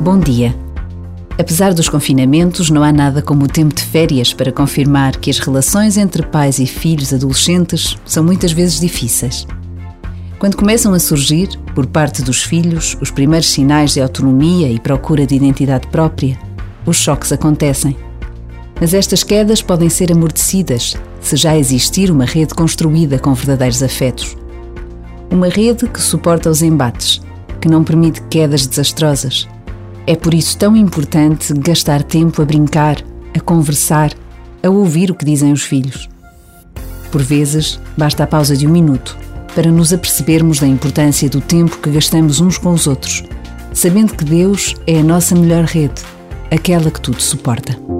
Bom dia. Apesar dos confinamentos, não há nada como o tempo de férias para confirmar que as relações entre pais e filhos adolescentes são muitas vezes difíceis. Quando começam a surgir, por parte dos filhos, os primeiros sinais de autonomia e procura de identidade própria, os choques acontecem. Mas estas quedas podem ser amortecidas se já existir uma rede construída com verdadeiros afetos. Uma rede que suporta os embates, que não permite quedas desastrosas é por isso tão importante gastar tempo a brincar, a conversar, a ouvir o que dizem os filhos. Por vezes, basta a pausa de um minuto para nos apercebermos da importância do tempo que gastamos uns com os outros, sabendo que Deus é a nossa melhor rede, aquela que tudo suporta.